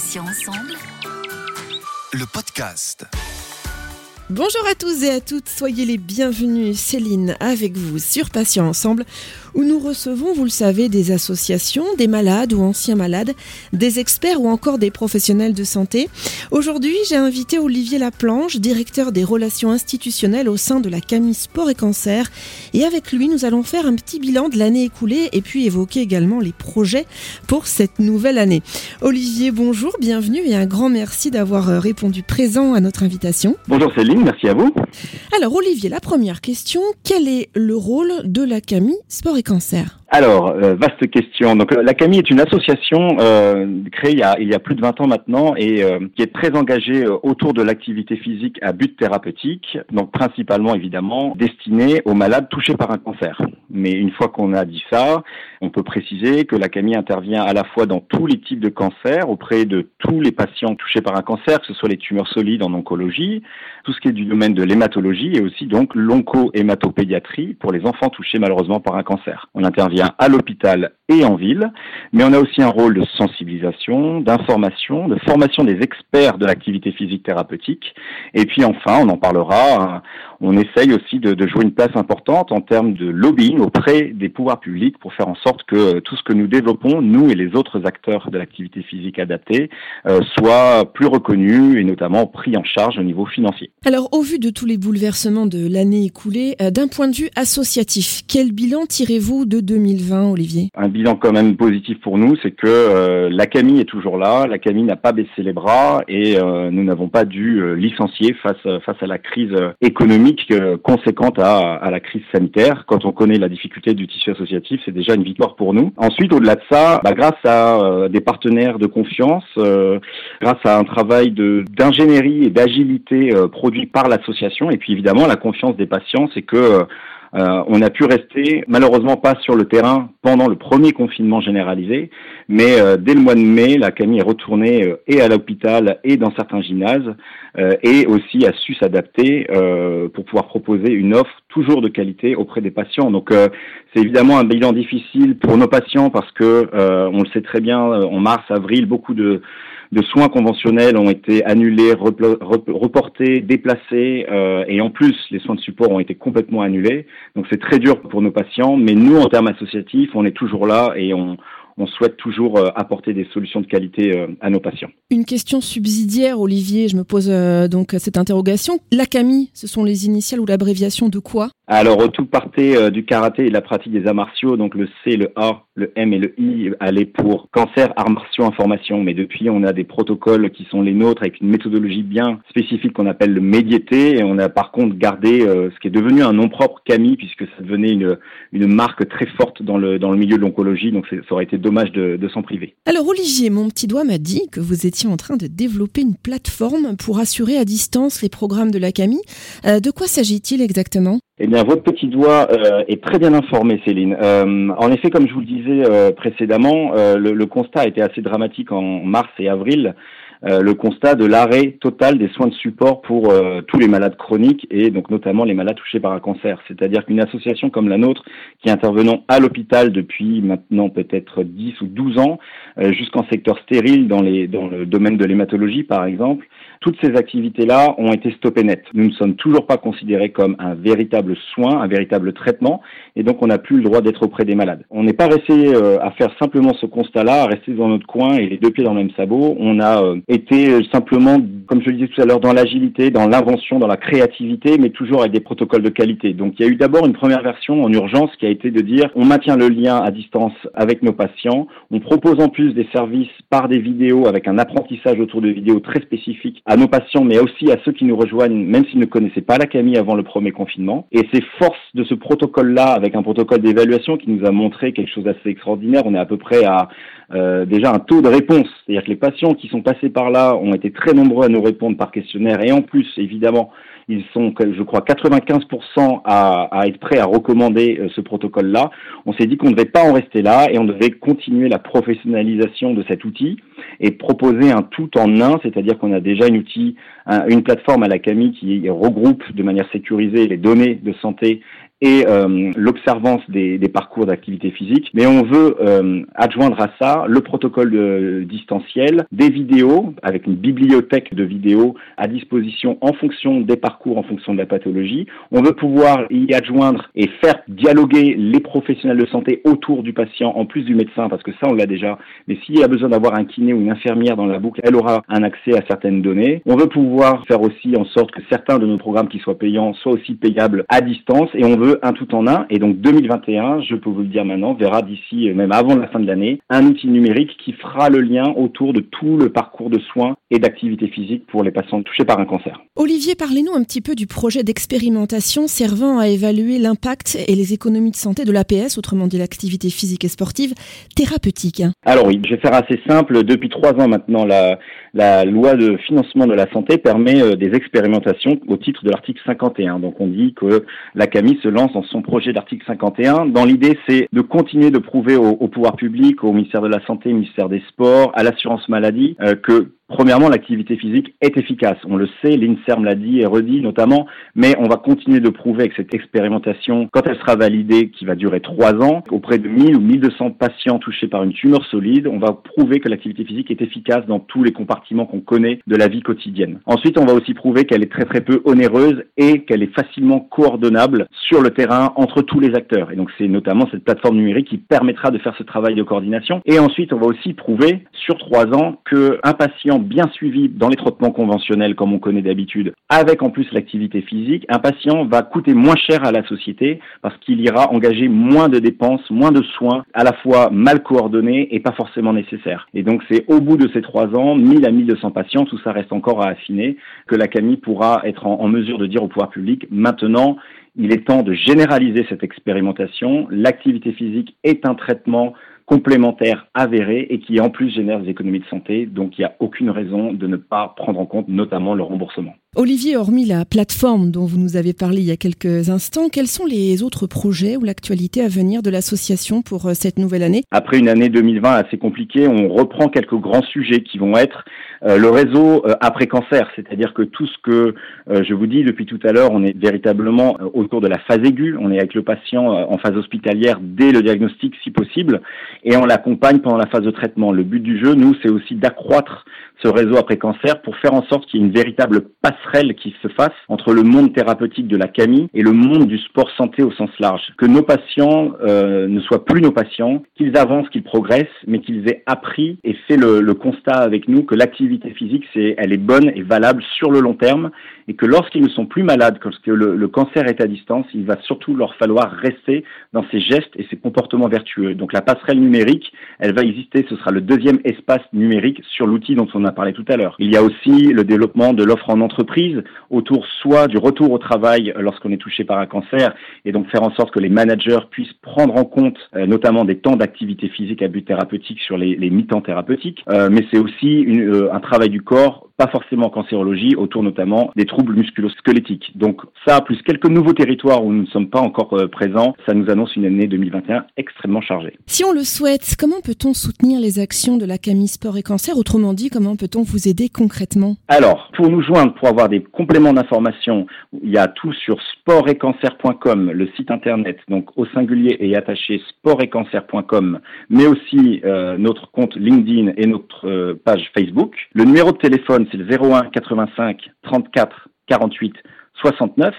Patients ensemble. Le podcast. Bonjour à tous et à toutes, soyez les bienvenus. Céline avec vous sur Patients Ensemble, où nous recevons, vous le savez, des associations, des malades ou anciens malades, des experts ou encore des professionnels de santé. Aujourd'hui, j'ai invité Olivier Laplanche, directeur des relations institutionnelles au sein de la Camille Sport et Cancer. Et avec lui, nous allons faire un petit bilan de l'année écoulée et puis évoquer également les projets pour cette nouvelle année. Olivier, bonjour, bienvenue et un grand merci d'avoir euh, répondu présent à notre invitation. Bonjour Céline, merci à vous. Alors Olivier, la première question, quel est le rôle de la Camille Sport et Cancer Alors, euh, vaste question. Donc, euh, la Camille est une association euh, créée il y, a, il y a plus de 20 ans maintenant et euh, qui est très engagée euh, autour de l'activité physique à but thérapeutique, donc principalement évidemment destinée aux malades touchés par un cancer. Mais une fois qu'on a dit ça, on peut préciser que la Camille intervient à la fois dans tous les types de cancers, auprès de tous les patients touchés par un cancer, que ce soit les tumeurs solides en oncologie, tout ce qui est du domaine de l'hématologie et aussi donc l'onco-hématopédiatrie pour les enfants touchés malheureusement par un cancer. On intervient à l'hôpital et en ville, mais on a aussi un rôle de sensibilisation, d'information, de formation des experts de l'activité physique thérapeutique. Et puis enfin, on en parlera, on essaye aussi de, jouer une place importante en termes de lobbying auprès des pouvoirs publics pour faire en sorte que tout ce que nous développons, nous et les autres acteurs de l'activité physique adaptée, euh, soit plus reconnu et notamment pris en charge au niveau financier. Alors au vu de tous les bouleversements de l'année écoulée, euh, d'un point de vue associatif, quel bilan tirez-vous de 2020, Olivier? Un bilan quand même positif pour nous, c'est que euh, la Camille est toujours là, la Camille n'a pas baissé les bras et euh, nous n'avons pas dû euh, licencier face face à la crise euh, économique euh, conséquente à, à la crise sanitaire. Quand on connaît la difficulté du tissu associatif, c'est déjà une victoire pour nous. Ensuite, au-delà de ça, bah, grâce à euh, des partenaires de confiance, euh, grâce à un travail d'ingénierie et d'agilité euh, produit par l'association, et puis évidemment la confiance des patients, c'est que euh, on a pu rester malheureusement pas sur le terrain pendant le premier confinement généralisé, mais euh, dès le mois de mai, la Camille est retournée euh, et à l'hôpital et dans certains gymnases et aussi a su s'adapter pour pouvoir proposer une offre toujours de qualité auprès des patients. Donc c'est évidemment un bilan difficile pour nos patients parce que on le sait très bien, en mars, avril, beaucoup de de soins conventionnels ont été annulés, reportés, déplacés, euh, et en plus, les soins de support ont été complètement annulés. Donc c'est très dur pour nos patients, mais nous, en termes associatifs, on est toujours là et on, on souhaite toujours euh, apporter des solutions de qualité euh, à nos patients. Une question subsidiaire, Olivier, je me pose euh, donc cette interrogation. La Camille, ce sont les initiales ou l'abréviation de quoi? Alors, tout partait du karaté et de la pratique des arts martiaux, donc le C, le A, le M et le I allaient pour cancer, arts martiaux, information. Mais depuis, on a des protocoles qui sont les nôtres avec une méthodologie bien spécifique qu'on appelle le médiété. Et on a par contre gardé ce qui est devenu un nom propre Camille, puisque ça devenait une, une marque très forte dans le, dans le milieu de l'oncologie. Donc, ça aurait été dommage de, de s'en priver. Alors Olivier, mon petit doigt m'a dit que vous étiez en train de développer une plateforme pour assurer à distance les programmes de la Camille. Euh, de quoi s'agit-il exactement? Eh bien, votre petit doigt euh, est très bien informé, Céline. Euh, en effet, comme je vous le disais précédemment, le, le constat a été assez dramatique en mars et avril. Euh, le constat de l'arrêt total des soins de support pour euh, tous les malades chroniques et donc notamment les malades touchés par un cancer. C'est-à-dire qu'une association comme la nôtre, qui intervenons à l'hôpital depuis maintenant peut-être 10 ou 12 ans, euh, jusqu'en secteur stérile dans, les, dans le domaine de l'hématologie par exemple, toutes ces activités-là ont été stoppées net. Nous ne sommes toujours pas considérés comme un véritable soin, un véritable traitement, et donc on n'a plus le droit d'être auprès des malades. On n'est pas resté euh, à faire simplement ce constat-là, à rester dans notre coin et les deux pieds dans le même sabot. On a euh, été euh, simplement, comme je le disais tout à l'heure, dans l'agilité, dans l'invention, dans la créativité, mais toujours avec des protocoles de qualité. Donc il y a eu d'abord une première version en urgence qui a été de dire on maintient le lien à distance avec nos patients, on propose en plus des services par des vidéos avec un apprentissage autour de vidéos très spécifiques à nos patients, mais aussi à ceux qui nous rejoignent, même s'ils ne connaissaient pas la Camille avant le premier confinement. Et c'est force de ce protocole-là, avec un protocole d'évaluation qui nous a montré quelque chose d'assez extraordinaire. On est à peu près à euh, déjà un taux de réponse, c'est-à-dire que les patients qui sont passés par là ont été très nombreux à nous répondre par questionnaire, et en plus, évidemment, ils sont, je crois, 95% à, à, être prêts à recommander euh, ce protocole-là. On s'est dit qu'on ne devait pas en rester là et on devait continuer la professionnalisation de cet outil et proposer un tout en un, c'est-à-dire qu'on a déjà une outil, un, une plateforme à la Camille qui regroupe de manière sécurisée les données de santé et euh, l'observance des, des, parcours d'activité physique. Mais on veut euh, adjoindre à ça le protocole de, distanciel, des vidéos avec une bibliothèque de vidéos à disposition en fonction des parcours, en fonction de la pathologie. On veut pouvoir y adjoindre et faire dialoguer les professionnels de santé autour du patient en plus du médecin, parce que ça on l'a déjà. Mais s'il y a besoin d'avoir un kiné ou une infirmière dans la boucle, elle aura un accès à certaines données. On veut pouvoir faire aussi en sorte que certains de nos programmes qui soient payants soient aussi payables à distance et on veut un tout en un. Et donc 2021, je peux vous le dire maintenant, verra d'ici même avant la fin de l'année un outil numérique qui fera le lien autour de tout le parcours de soins et d'activité physique pour les patients touchés par un cancer. Olivier, parlez-nous un petit peu du projet d'expérimentation servant à évaluer l'impact et les économies de santé de l'APS, autrement dit l'activité physique et sportive thérapeutique. Alors oui, je vais faire assez simple. Depuis trois ans maintenant, la, la loi de financement de la santé permet euh, des expérimentations au titre de l'article 51. Donc on dit que la CAMI se lance dans son projet d'article 51. Dans l'idée, c'est de continuer de prouver au, pouvoir public, au ministère de la Santé, au ministère des Sports, à l'assurance maladie, euh, que Premièrement, l'activité physique est efficace. On le sait, l'INSERM l'a dit et redit notamment, mais on va continuer de prouver avec cette expérimentation, quand elle sera validée, qui va durer trois ans, auprès de 1000 ou 1200 patients touchés par une tumeur solide, on va prouver que l'activité physique est efficace dans tous les compartiments qu'on connaît de la vie quotidienne. Ensuite, on va aussi prouver qu'elle est très très peu onéreuse et qu'elle est facilement coordonnable sur le terrain entre tous les acteurs. Et donc c'est notamment cette plateforme numérique qui permettra de faire ce travail de coordination. Et ensuite, on va aussi prouver sur trois ans qu'un patient bien suivi dans les traitements conventionnels comme on connaît d'habitude, avec en plus l'activité physique, un patient va coûter moins cher à la société parce qu'il ira engager moins de dépenses, moins de soins, à la fois mal coordonnés et pas forcément nécessaires. Et donc c'est au bout de ces trois ans, 1000 à 1200 patients, tout ça reste encore à affiner, que la CAMI pourra être en, en mesure de dire au pouvoir public, maintenant, il est temps de généraliser cette expérimentation. L'activité physique est un traitement complémentaire avéré et qui en plus génère des économies de santé. Donc il n'y a aucune raison de ne pas prendre en compte notamment le remboursement. Olivier, hormis la plateforme dont vous nous avez parlé il y a quelques instants, quels sont les autres projets ou l'actualité à venir de l'association pour euh, cette nouvelle année? Après une année 2020 assez compliquée, on reprend quelques grands sujets qui vont être euh, le réseau euh, après cancer, c'est-à-dire que tout ce que euh, je vous dis depuis tout à l'heure, on est véritablement autour de la phase aiguë, on est avec le patient en phase hospitalière dès le diagnostic si possible, et on l'accompagne pendant la phase de traitement. Le but du jeu, nous, c'est aussi d'accroître ce réseau après cancer pour faire en sorte qu'il y ait une véritable passerelle qui se fasse entre le monde thérapeutique de la CAMI et le monde du sport santé au sens large. Que nos patients euh, ne soient plus nos patients, qu'ils avancent, qu'ils progressent, mais qu'ils aient appris et fait le, le constat avec nous que l'activité physique, c'est, elle est bonne et valable sur le long terme et que lorsqu'ils ne sont plus malades, lorsque le, le cancer est à distance, il va surtout leur falloir rester dans ces gestes et ces comportements vertueux. Donc la passerelle numérique, elle va exister, ce sera le deuxième espace numérique sur l'outil dont on a parlé tout à l'heure. Il y a aussi le développement de l'offre en entreprise autour soit du retour au travail lorsqu'on est touché par un cancer et donc faire en sorte que les managers puissent prendre en compte euh, notamment des temps d'activité physique à but thérapeutique sur les, mi-temps thérapeutiques, euh, mais c'est aussi euh, un travail du corps pas forcément en cancérologie, autour notamment des troubles musculo-squelettiques. Donc ça, plus quelques nouveaux territoires où nous ne sommes pas encore euh, présents, ça nous annonce une année 2021 extrêmement chargée. Si on le souhaite, comment peut-on soutenir les actions de la CAMI Sport et Cancer? Autrement dit, comment peut-on vous aider concrètement? Alors, pour nous joindre, pour avoir des compléments d'information, il y a tout sur sportetcancer.com, le site internet, donc au singulier et attaché sportetcancer.com, mais aussi euh, notre compte LinkedIn et notre euh, page Facebook. Le numéro de téléphone, c'est le 01 85 34 48 69.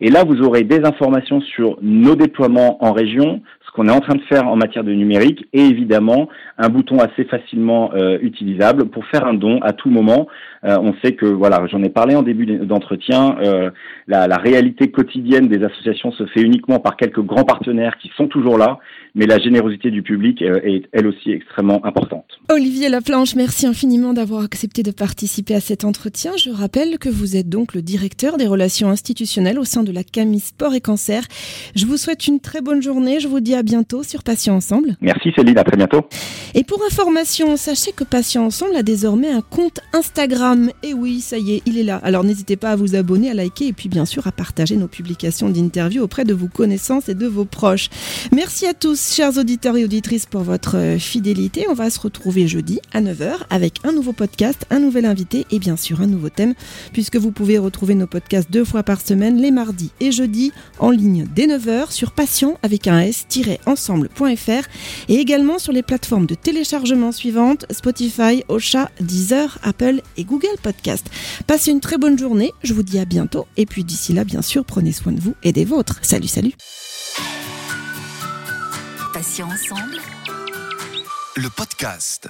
Et là, vous aurez des informations sur nos déploiements en région, qu'on est en train de faire en matière de numérique et évidemment un bouton assez facilement euh, utilisable pour faire un don à tout moment. Euh, on sait que, voilà, j'en ai parlé en début d'entretien, euh, la, la, réalité quotidienne des associations se fait uniquement par quelques grands partenaires qui sont toujours là, mais la générosité du public est elle aussi extrêmement importante. Olivier Laplanche, merci infiniment d'avoir accepté de participer à cet entretien. Je rappelle que vous êtes donc le directeur des relations institutionnelles au sein de la CAMI Sport et Cancer. Je vous souhaite une très bonne journée. Je vous dis à bientôt sur Patient Ensemble. Merci Céline, à très bientôt. Et pour information, sachez que Patient Ensemble a désormais un compte Instagram. Et oui, ça y est, il est là. Alors n'hésitez pas à vous abonner, à liker et puis bien sûr à partager nos publications d'interviews auprès de vos connaissances et de vos proches. Merci à tous, chers auditeurs et auditrices, pour votre fidélité. On va se retrouver jeudi à 9h avec un nouveau podcast, un nouvel invité et bien sûr un nouveau thème, puisque vous pouvez retrouver nos podcasts deux fois par semaine, les mardis et jeudis, en ligne dès 9h sur patient avec un s-ensemble.fr et également sur les plateformes de téléchargement suivantes Spotify, Ocha, Deezer, Apple et Google Podcast. Passez une très bonne journée, je vous dis à bientôt et puis d'ici là, bien sûr, prenez soin de vous et des vôtres. Salut, salut. Patient ensemble. Le podcast.